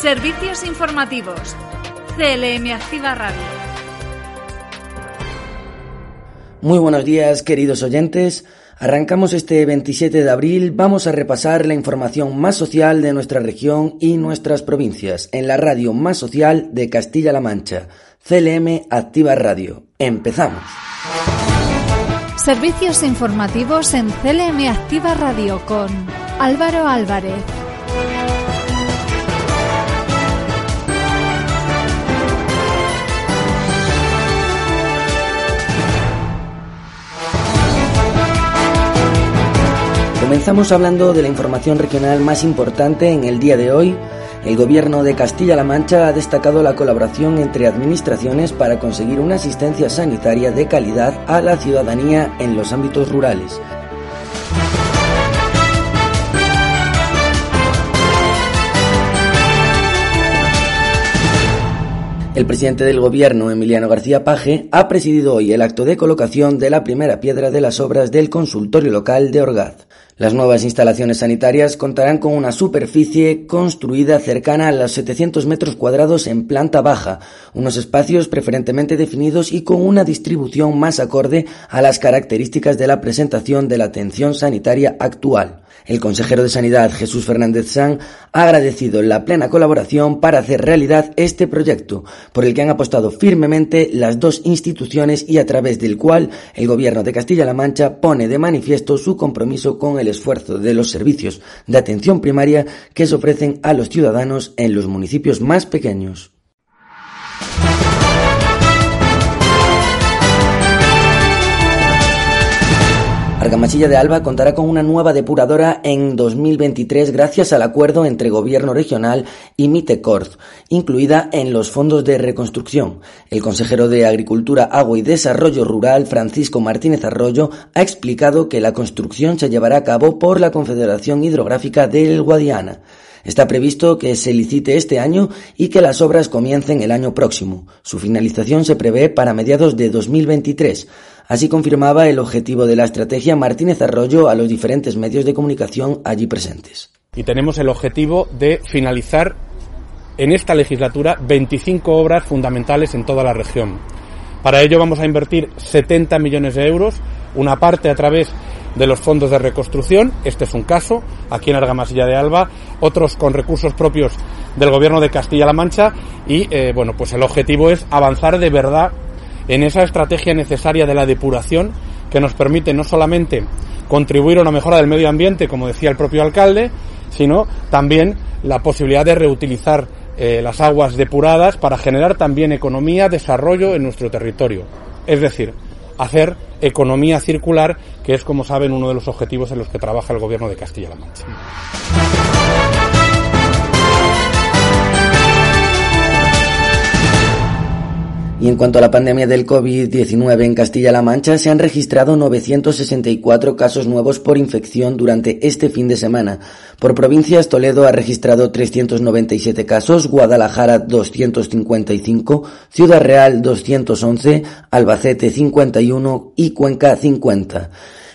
Servicios informativos. CLM Activa Radio. Muy buenos días, queridos oyentes. Arrancamos este 27 de abril, vamos a repasar la información más social de nuestra región y nuestras provincias en la radio más social de Castilla-La Mancha, CLM Activa Radio. Empezamos. Servicios informativos en CLM Activa Radio con Álvaro Álvarez. Comenzamos hablando de la información regional más importante en el día de hoy. El gobierno de Castilla-La Mancha ha destacado la colaboración entre administraciones para conseguir una asistencia sanitaria de calidad a la ciudadanía en los ámbitos rurales. El presidente del gobierno, Emiliano García Paje, ha presidido hoy el acto de colocación de la primera piedra de las obras del consultorio local de Orgaz. Las nuevas instalaciones sanitarias contarán con una superficie construida cercana a los 700 metros cuadrados en planta baja, unos espacios preferentemente definidos y con una distribución más acorde a las características de la presentación de la atención sanitaria actual. El consejero de Sanidad, Jesús Fernández San, ha agradecido la plena colaboración para hacer realidad este proyecto, por el que han apostado firmemente las dos instituciones y a través del cual el Gobierno de Castilla-La Mancha pone de manifiesto su compromiso con el esfuerzo de los servicios de atención primaria que se ofrecen a los ciudadanos en los municipios más pequeños. Argamasilla de Alba contará con una nueva depuradora en 2023 gracias al acuerdo entre Gobierno Regional y Mitecorz, incluida en los fondos de reconstrucción. El consejero de Agricultura, Agua y Desarrollo Rural, Francisco Martínez Arroyo, ha explicado que la construcción se llevará a cabo por la Confederación Hidrográfica del Guadiana. Está previsto que se licite este año y que las obras comiencen el año próximo. Su finalización se prevé para mediados de 2023. Así confirmaba el objetivo de la estrategia Martínez Arroyo a los diferentes medios de comunicación allí presentes. Y tenemos el objetivo de finalizar en esta legislatura 25 obras fundamentales en toda la región. Para ello vamos a invertir 70 millones de euros, una parte a través de los fondos de reconstrucción, este es un caso, aquí en Argamasilla de Alba, otros con recursos propios del Gobierno de Castilla-La Mancha y, eh, bueno, pues el objetivo es avanzar de verdad en esa estrategia necesaria de la depuración que nos permite no solamente contribuir a una mejora del medio ambiente, como decía el propio alcalde, sino también la posibilidad de reutilizar eh, las aguas depuradas para generar también economía, desarrollo en nuestro territorio. Es decir, hacer economía circular, que es, como saben, uno de los objetivos en los que trabaja el Gobierno de Castilla-La Mancha. Y en cuanto a la pandemia del COVID-19 en Castilla-La Mancha, se han registrado 964 casos nuevos por infección durante este fin de semana. Por provincias, Toledo ha registrado 397 casos, Guadalajara 255, Ciudad Real 211, Albacete 51 y Cuenca 50.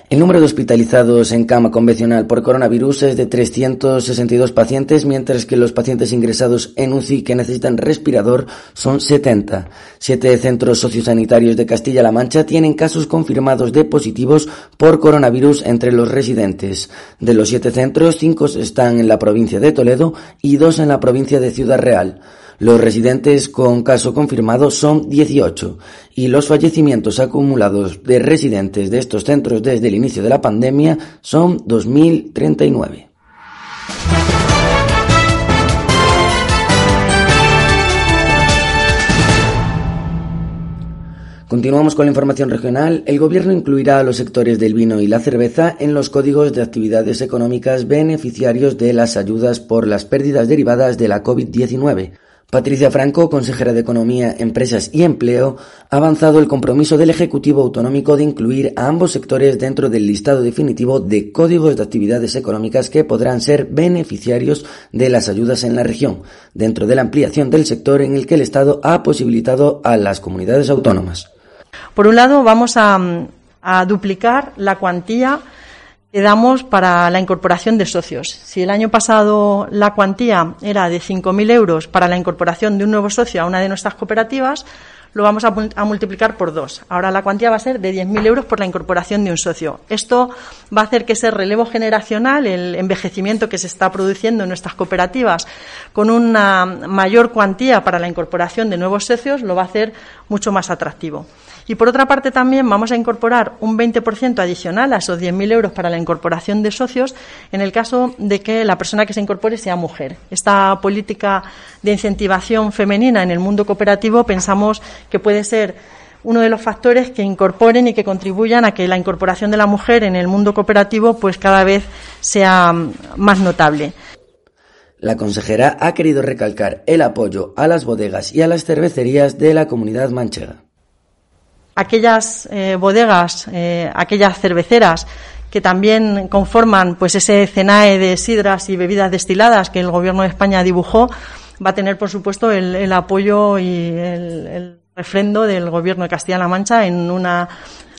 El número de hospitalizados en cama convencional por coronavirus es de 362 pacientes, mientras que los pacientes ingresados en UCI que necesitan respirador son 70. Siete centros sociosanitarios de Castilla-La Mancha tienen casos confirmados de positivos por coronavirus entre los residentes. De los siete centros, cinco están en la provincia de Toledo y dos en la provincia de Ciudad Real. Los residentes con caso confirmado son 18 y los fallecimientos acumulados de residentes de estos centros desde el inicio de la pandemia son 2.039. Continuamos con la información regional. El Gobierno incluirá a los sectores del vino y la cerveza en los códigos de actividades económicas beneficiarios de las ayudas por las pérdidas derivadas de la COVID-19. Patricia Franco, consejera de Economía, Empresas y Empleo, ha avanzado el compromiso del Ejecutivo Autonómico de incluir a ambos sectores dentro del listado definitivo de códigos de actividades económicas que podrán ser beneficiarios de las ayudas en la región, dentro de la ampliación del sector en el que el Estado ha posibilitado a las comunidades autónomas. Por un lado, vamos a, duplicar la cuantía que damos para la incorporación de socios. Si el año pasado la cuantía era de 5.000 euros para la incorporación de un nuevo socio a una de nuestras cooperativas, lo vamos a, multiplicar por dos. Ahora la cuantía va a ser de 10.000 euros por la incorporación de un socio. Esto va a hacer que ese relevo generacional, el envejecimiento que se está produciendo en nuestras cooperativas, con una mayor cuantía para la incorporación de nuevos socios, lo va a hacer mucho más atractivo. Y por otra parte también vamos a incorporar un 20% adicional a esos 10.000 euros para la incorporación de socios en el caso de que la persona que se incorpore sea mujer. Esta política de incentivación femenina en el mundo cooperativo pensamos que puede ser uno de los factores que incorporen y que contribuyan a que la incorporación de la mujer en el mundo cooperativo pues cada vez sea más notable. La consejera ha querido recalcar el apoyo a las bodegas y a las cervecerías de la comunidad manchega aquellas eh, bodegas, eh, aquellas cerveceras que también conforman pues ese cenae de sidras y bebidas destiladas que el Gobierno de España dibujó, va a tener, por supuesto, el, apoyo y el, el refrendo del Gobierno de Castilla-La Mancha en una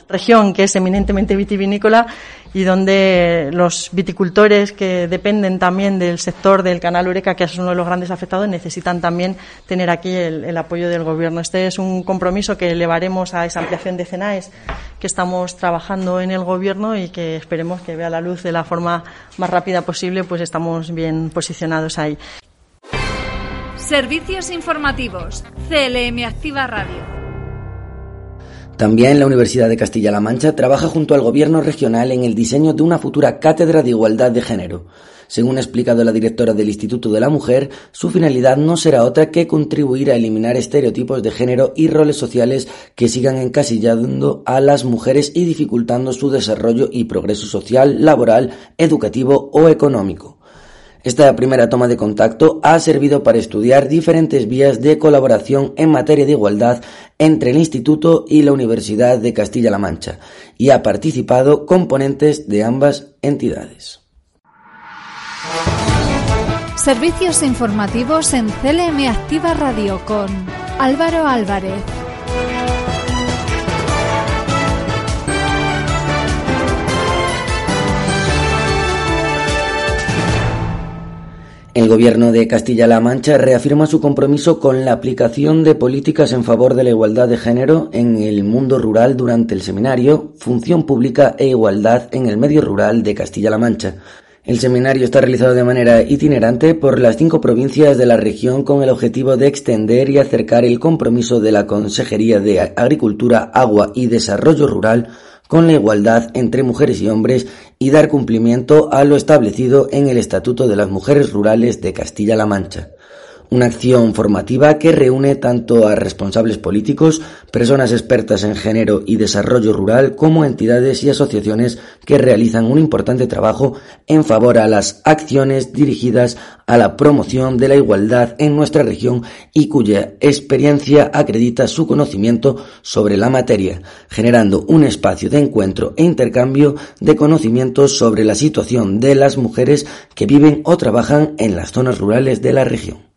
región que es eminentemente vitivinícola y donde los viticultores que dependen también del sector del canal Ureca, que es uno de los grandes afectados, necesitan también tener aquí el, apoyo del Gobierno. Este es un compromiso que elevaremos a esa ampliación de CENAES que estamos trabajando en el Gobierno y que esperemos que vea la luz de la forma más rápida posible, pues estamos bien posicionados ahí. Servicios informativos. CLM Activa Radio. También la Universidad de Castilla-La Mancha trabaja junto al Gobierno regional en el diseño de una futura cátedra de igualdad de género. Según ha explicado la directora del Instituto de la Mujer, su finalidad no será otra que contribuir a eliminar estereotipos de género y roles sociales que sigan encasillando a las mujeres y dificultando su desarrollo y progreso social, laboral, educativo o económico. Esta primera toma de contacto ha servido para estudiar diferentes vías de colaboración en materia de igualdad entre el Instituto y la Universidad de Castilla-La Mancha y ha participado componentes de ambas entidades. Servicios informativos en CLM Activa Radio con Álvaro Álvarez. El Gobierno de Castilla-La Mancha reafirma su compromiso con la aplicación de políticas en favor de la igualdad de género en el mundo rural durante el seminario Función Pública e Igualdad en el Medio Rural de Castilla-La Mancha. El seminario está realizado de manera itinerante por las cinco provincias de la región con el objetivo de extender y acercar el compromiso de la Consejería de Agricultura, Agua y Desarrollo Rural con la igualdad entre mujeres y hombres y dar cumplimiento a lo establecido en el Estatuto de las Mujeres Rurales de Castilla-La Mancha una acción formativa que reúne tanto a responsables políticos, personas expertas en género y desarrollo rural, como entidades y asociaciones que realizan un importante trabajo en favor a las acciones dirigidas a la promoción de la igualdad en nuestra región y cuya experiencia acredita su conocimiento sobre la materia, generando un espacio de encuentro e intercambio de conocimientos sobre la situación de las mujeres que viven o trabajan en las zonas rurales de la región.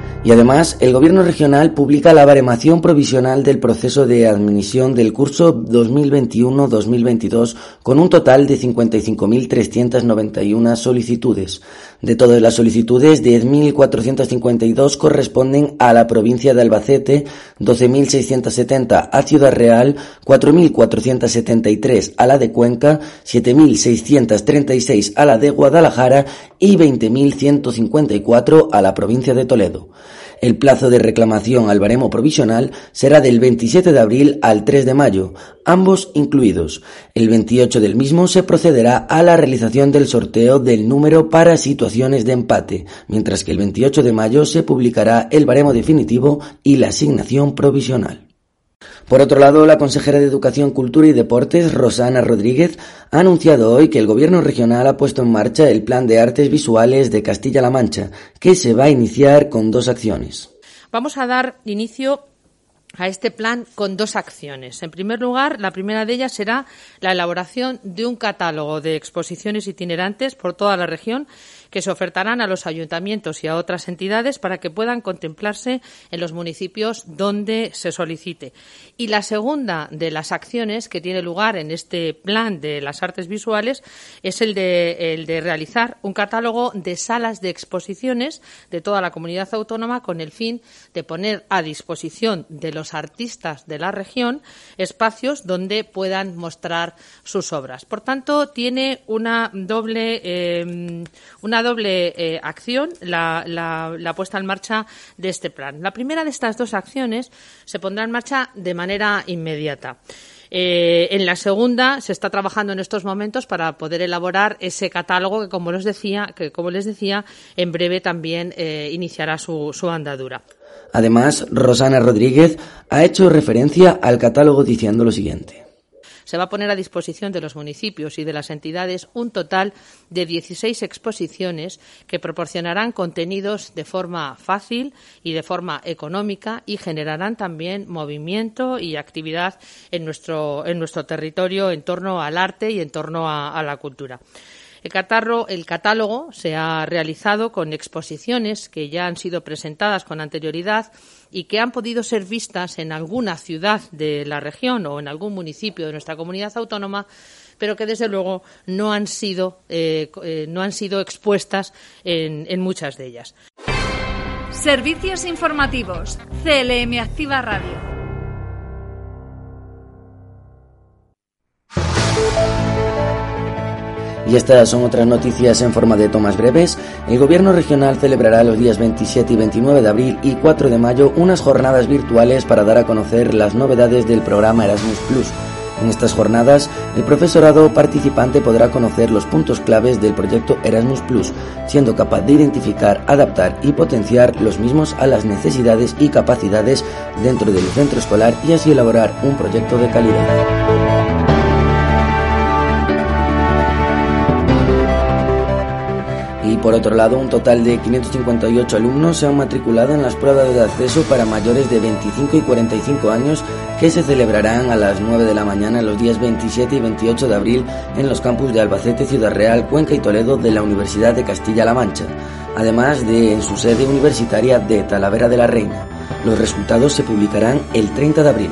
Y además, el Gobierno regional publica la baremación provisional del proceso de admisión del curso 2021-2022 con un total de 55.391 solicitudes. De todas las solicitudes, 10.452 corresponden a la provincia de Albacete, 12.670 a Ciudad Real, 4.473 a la de Cuenca, 7.636 a la de Guadalajara y 20.154 a la provincia de Toledo. El plazo de reclamación al baremo provisional será del 27 de abril al 3 de mayo, ambos incluidos. El 28 del mismo se procederá a la realización del sorteo del número para situaciones de empate, mientras que el 28 de mayo se publicará el baremo definitivo y la asignación provisional. Por otro lado, la consejera de Educación, Cultura y Deportes, Rosana Rodríguez, ha anunciado hoy que el Gobierno regional ha puesto en marcha el Plan de Artes Visuales de Castilla-La Mancha, que se va a iniciar con dos acciones. Vamos a dar inicio a este plan con dos acciones. En primer lugar, la primera de ellas será la elaboración de un catálogo de exposiciones itinerantes por toda la región que se ofertarán a los ayuntamientos y a otras entidades para que puedan contemplarse en los municipios donde se solicite. Y la segunda de las acciones que tiene lugar en este plan de las artes visuales es el de, el de realizar un catálogo de salas de exposiciones de toda la comunidad autónoma con el fin de poner a disposición de los artistas de la región espacios donde puedan mostrar sus obras. Por tanto, tiene una doble, eh, una doble eh, acción la, la, puesta en marcha de este plan. La primera de estas dos acciones se pondrá en marcha de manera inmediata. Eh, en la segunda se está trabajando en estos momentos para poder elaborar ese catálogo que, como les decía, que como les decía, en breve también eh, iniciará su, su andadura. Además, Rosana Rodríguez ha hecho referencia al catálogo diciendo lo siguiente se va a poner a disposición de los municipios y de las entidades un total de 16 exposiciones que proporcionarán contenidos de forma fácil y de forma económica y generarán también movimiento y actividad en nuestro, en nuestro territorio en torno al arte y en torno a la cultura. El, el catálogo se ha realizado con exposiciones que ya han sido presentadas con anterioridad y que han podido ser vistas en alguna ciudad de la región o en algún municipio de nuestra comunidad autónoma, pero que desde luego no han sido, eh, eh, no han sido expuestas en, en muchas de ellas. Servicios informativos. CLM Activa Radio. Y estas son otras noticias en forma de tomas breves. El Gobierno regional celebrará los días 27 y 29 de abril y 4 de mayo unas jornadas virtuales para dar a conocer las novedades del programa Erasmus Plus. En estas jornadas, el profesorado participante podrá conocer los puntos claves del proyecto Erasmus Plus, siendo capaz de identificar, adaptar y potenciar los mismos a las necesidades y capacidades dentro del centro escolar y así elaborar un proyecto de calidad. Por otro lado un total de 558 alumnos se han matriculado en las pruebas de acceso para mayores de 25 y 45 años que se celebrarán a las 9 de la mañana los días 27 y 28 de abril en los campus de Albacete, Ciudad Real, Cuenca y Toledo de la Universidad de Castilla-La Mancha, además de en su sede universitaria de Talavera de la Reina. Los resultados se publicarán el 30 de abril.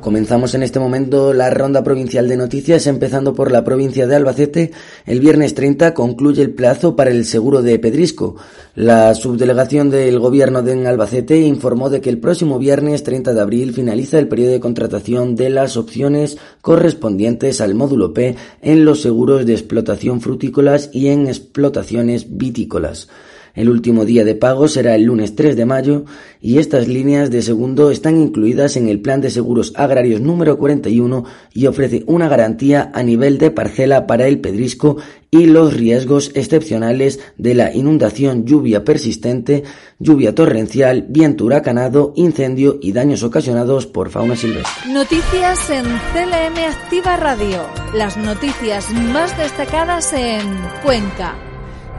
Comenzamos en este momento la ronda provincial de noticias, empezando por la provincia de Albacete. El viernes 30 concluye el plazo para el seguro de Pedrisco. La subdelegación del gobierno de Albacete informó de que el próximo viernes 30 de abril finaliza el periodo de contratación de las opciones correspondientes al módulo P en los seguros de explotación frutícolas y en explotaciones vitícolas. El último día de pago será el lunes 3 de mayo y estas líneas de segundo están incluidas en el Plan de Seguros Agrarios número 41 y ofrece una garantía a nivel de parcela para el pedrisco y los riesgos excepcionales de la inundación, lluvia persistente, lluvia torrencial, viento huracanado, incendio y daños ocasionados por fauna silvestre. Noticias en CLM Activa Radio. Las noticias más destacadas en Cuenca.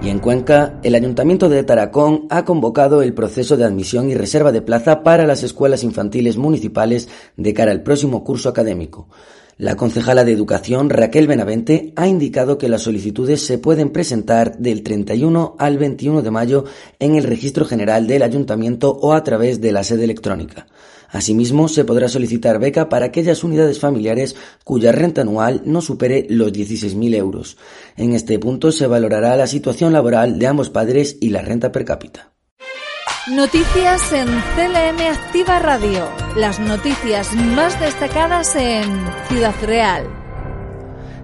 Y en Cuenca, el Ayuntamiento de Taracón ha convocado el proceso de admisión y reserva de plaza para las escuelas infantiles municipales de cara al próximo curso académico. La concejala de Educación, Raquel Benavente, ha indicado que las solicitudes se pueden presentar del 31 al 21 de mayo en el Registro General del Ayuntamiento o a través de la sede electrónica. Asimismo, se podrá solicitar beca para aquellas unidades familiares cuya renta anual no supere los 16.000 euros. En este punto se valorará la situación laboral de ambos padres y la renta per cápita. Noticias en CLM Activa Radio. Las noticias más destacadas en Ciudad Real.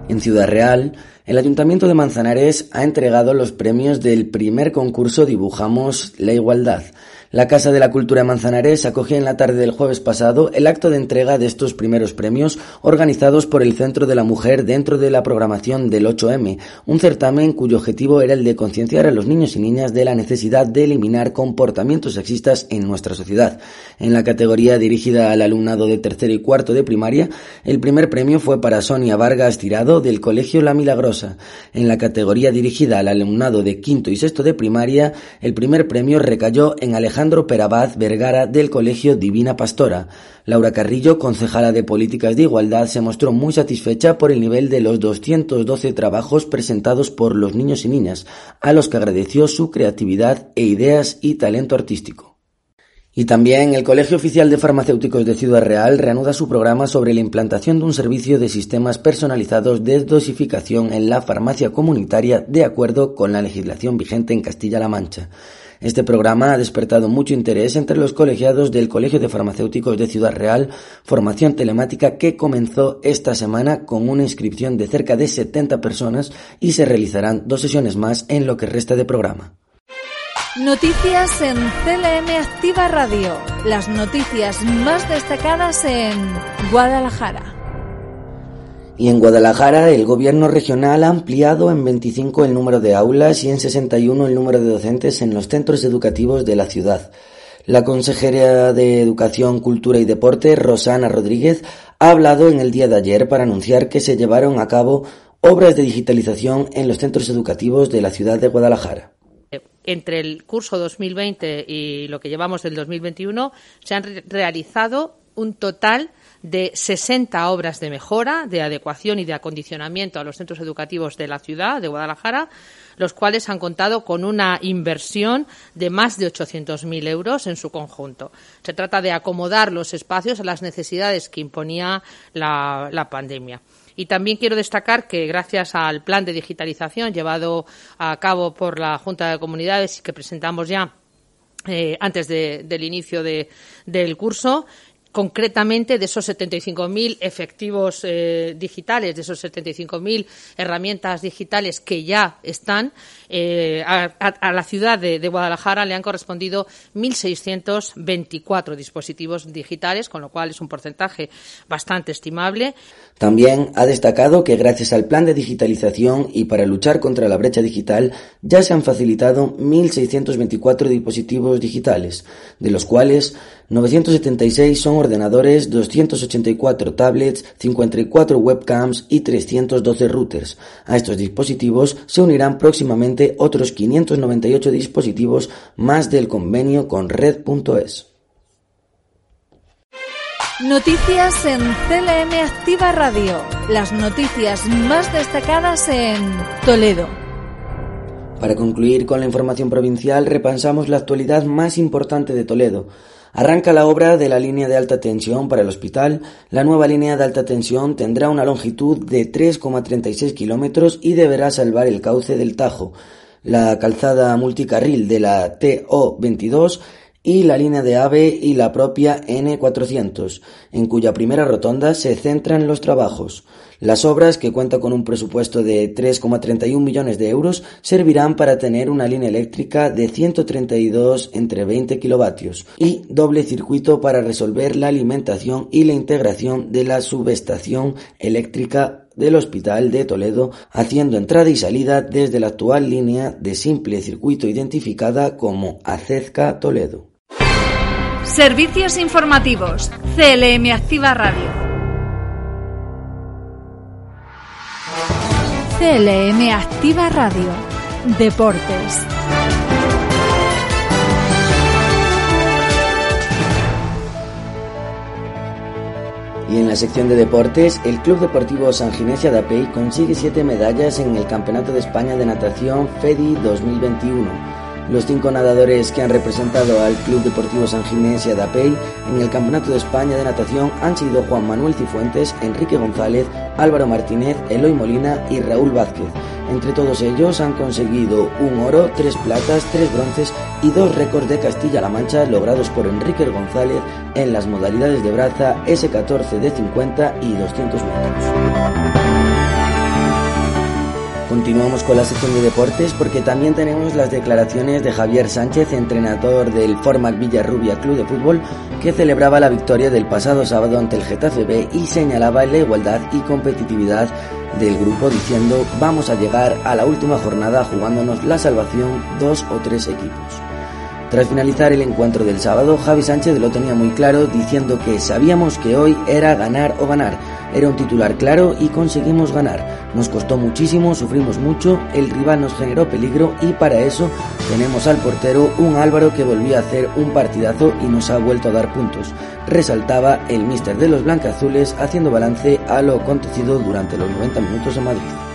En Ciudad Real, El Ayuntamiento de Manzanares ha entregado los premios del primer concurso Dibujamos la Igualdad. La Casa de la Cultura de Manzanares acogió en la tarde del jueves pasado el acto de entrega de estos primeros premios organizados por el Centro de la Mujer dentro de la programación del 8M, un certamen cuyo objetivo era el de concienciar a los niños y niñas de la necesidad de eliminar comportamientos sexistas en nuestra sociedad. En la categoría dirigida al alumnado de tercero y cuarto de primaria, el primer premio fue para Sonia Vargas Tirado del Colegio La Milagrosa. En la categoría dirigida al alumnado de quinto y sexto de primaria, el primer premio recayó en Alejandro Alejandro Perabaz Vergara del Colegio Divina Pastora. Laura Carrillo, concejala de Políticas de Igualdad, se mostró muy satisfecha por el nivel de los 212 trabajos presentados por los niños y niñas, a los que agradeció su creatividad e ideas y talento artístico. Y también el Colegio Oficial de Farmacéuticos de Ciudad Real reanuda su programa sobre la implantación de un servicio de sistemas personalizados de dosificación en la farmacia comunitaria de acuerdo con la legislación vigente en Castilla-La Mancha. Este programa ha despertado mucho interés entre los colegiados del Colegio de Farmacéuticos de Ciudad Real, formación telemática que comenzó esta semana con una inscripción de cerca de 70 personas y se realizarán dos sesiones más en lo que resta de programa. Noticias en CLM Activa Radio. Las noticias más destacadas en Guadalajara. Y en Guadalajara, el gobierno regional ha ampliado en 25 el número de aulas y en 61 el número de docentes en los centros educativos de la ciudad. La consejera de Educación, Cultura y Deporte, Rosana Rodríguez, ha hablado en el día de ayer para anunciar que se llevaron a cabo obras de digitalización en los centros educativos de la ciudad de Guadalajara entre el curso 2020 y lo que llevamos del 2021 se han realizado un total de 60 obras de mejora, de adecuación y de acondicionamiento a los centros educativos de la ciudad de Guadalajara, los cuales han contado con una inversión de más de 800.000 euros en su conjunto. Se trata de acomodar los espacios a las necesidades que imponía la, pandemia. Y también quiero destacar que gracias al plan de digitalización llevado a cabo por la Junta de Comunidades y que presentamos ya eh, antes del inicio del curso, concretamente de esos 75.000 efectivos eh, digitales, de esos 75.000 herramientas digitales que ya están, eh, a, la ciudad de, Guadalajara le han correspondido 1.624 dispositivos digitales, con lo cual es un porcentaje bastante estimable. También ha destacado que gracias al plan de digitalización y para luchar contra la brecha digital ya se han facilitado 1.624 dispositivos digitales, de los cuales 976 son ordenadores, 284 tablets, 54 webcams y 312 routers. A estos dispositivos se unirán próximamente otros 598 dispositivos más del convenio con Red.es. Noticias en CLM Activa Radio. Las noticias más destacadas en Toledo. Para concluir con la información provincial, repasamos la actualidad más importante de Toledo. Arranca la obra de la línea de alta tensión para el hospital. La nueva línea de alta tensión tendrá una longitud de 3,36 kilómetros y deberá salvar el cauce del Tajo. La calzada multicarril de la TO22 y la línea de AVE y la propia N400, en cuya primera rotonda se centran los trabajos. Las obras, que cuentan con un presupuesto de 3,31 millones de euros, servirán para tener una línea eléctrica de 132 entre 20 kilovatios y doble circuito para resolver la alimentación y la integración de la subestación eléctrica del Hospital de Toledo, haciendo entrada y salida desde la actual línea de simple circuito identificada como Acezca Toledo. Servicios informativos. CLM Activa Radio. CLM Activa Radio. Deportes. Y en la sección de deportes, el Club Deportivo San Ginesia de Apey consigue siete medallas en el Campeonato de España de Natación FEDI 2021 los cinco nadadores que han representado al Club Deportivo San Ginés y Adapey en el Campeonato de España de Natación han sido Juan Manuel Cifuentes, Enrique González, Álvaro Martínez, Eloy Molina y Raúl Vázquez. Entre todos ellos han conseguido un oro, tres platas, tres bronces y dos récords de Castilla-La Mancha logrados por Enrique González en las modalidades de braza S14 de 50 y 200 metros. Continuamos con la sección de deportes porque también tenemos las declaraciones de Javier Sánchez, entrenador del Formac Villarrubia Club de Fútbol, que celebraba la victoria del pasado sábado ante el Getafe B y señalaba la igualdad y competitividad del grupo diciendo vamos a llegar a la última jornada jugándonos la salvación dos o tres equipos. Tras finalizar el encuentro del sábado, Javi Sánchez lo tenía muy claro diciendo que sabíamos que hoy era ganar o ganar era un titular claro y conseguimos ganar. Nos costó muchísimo, sufrimos mucho, el rival nos generó peligro y para eso tenemos al portero un Álvaro que volvió a hacer un partidazo y nos ha vuelto a dar puntos. Resaltaba el míster de los blancazules haciendo balance a lo acontecido durante los 90 minutos en Madrid.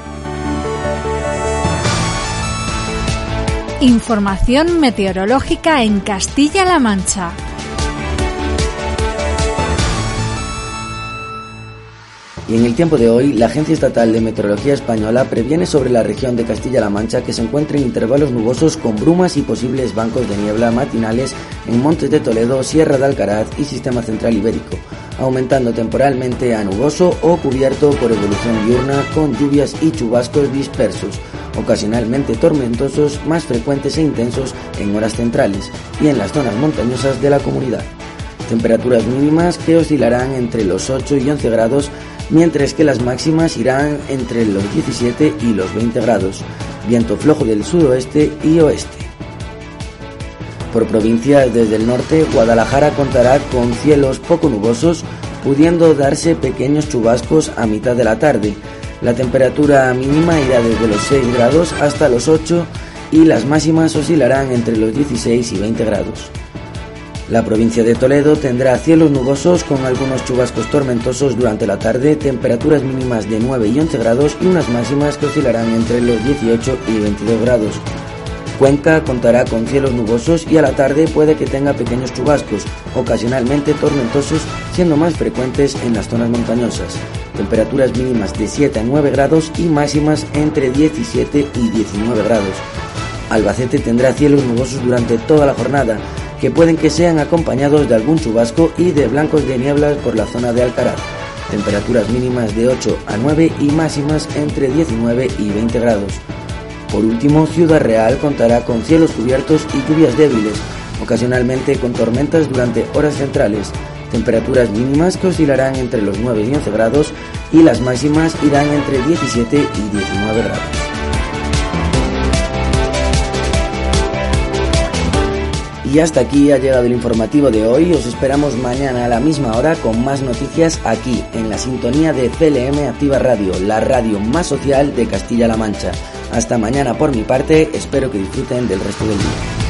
Información meteorológica en Castilla-La Mancha. Y en el tiempo de hoy, la Agencia Estatal de Meteorología Española previene sobre la región de Castilla-La Mancha que se encuentren intervalos nubosos con brumas y posibles bancos de niebla matinales en Montes de Toledo, Sierra de Alcaraz y Sistema Central Ibérico, aumentando temporalmente a nuboso o cubierto por evolución diurna con lluvias y chubascos dispersos, ocasionalmente tormentosos, más frecuentes e intensos en horas centrales y en las zonas montañosas de la comunidad. Temperaturas mínimas que oscilarán entre los 8 y 11 grados mientras que las máximas irán entre los 17 y los 20 grados, viento flojo del sudoeste y oeste. Por provincias desde el norte, Guadalajara contará con cielos poco nubosos, pudiendo darse pequeños chubascos a mitad de la tarde. La temperatura mínima irá desde los 6 grados hasta los 8 y las máximas oscilarán entre los 16 y 20 grados. La provincia de Toledo tendrá cielos nubosos con algunos chubascos tormentosos durante la tarde, temperaturas mínimas de 9 y 11 grados y unas máximas que oscilarán entre los 18 y 22 grados. Cuenca contará con cielos nubosos y a la tarde puede que tenga pequeños chubascos, ocasionalmente tormentosos, siendo más frecuentes en las zonas montañosas. Temperaturas mínimas de 7 a 9 grados y máximas entre 17 y 19 grados. Albacete tendrá cielos nubosos durante toda la jornada, que pueden que sean acompañados de algún chubasco y de blancos de nieblas por la zona de Alcaraz. Temperaturas mínimas de 8 a 9 y máximas entre 19 y 20 grados. Por último, Ciudad Real contará con cielos cubiertos y lluvias débiles, ocasionalmente con tormentas durante horas centrales. Temperaturas mínimas que oscilarán entre los 9 y 11 grados y las máximas irán entre 17 y 19 grados. Y hasta aquí ha llegado el informativo de hoy. Os esperamos mañana a la misma hora con más noticias aquí, en la sintonía de CLM Activa Radio, la radio más social de Castilla-La Mancha. Hasta mañana por mi parte, espero que disfruten del resto del día.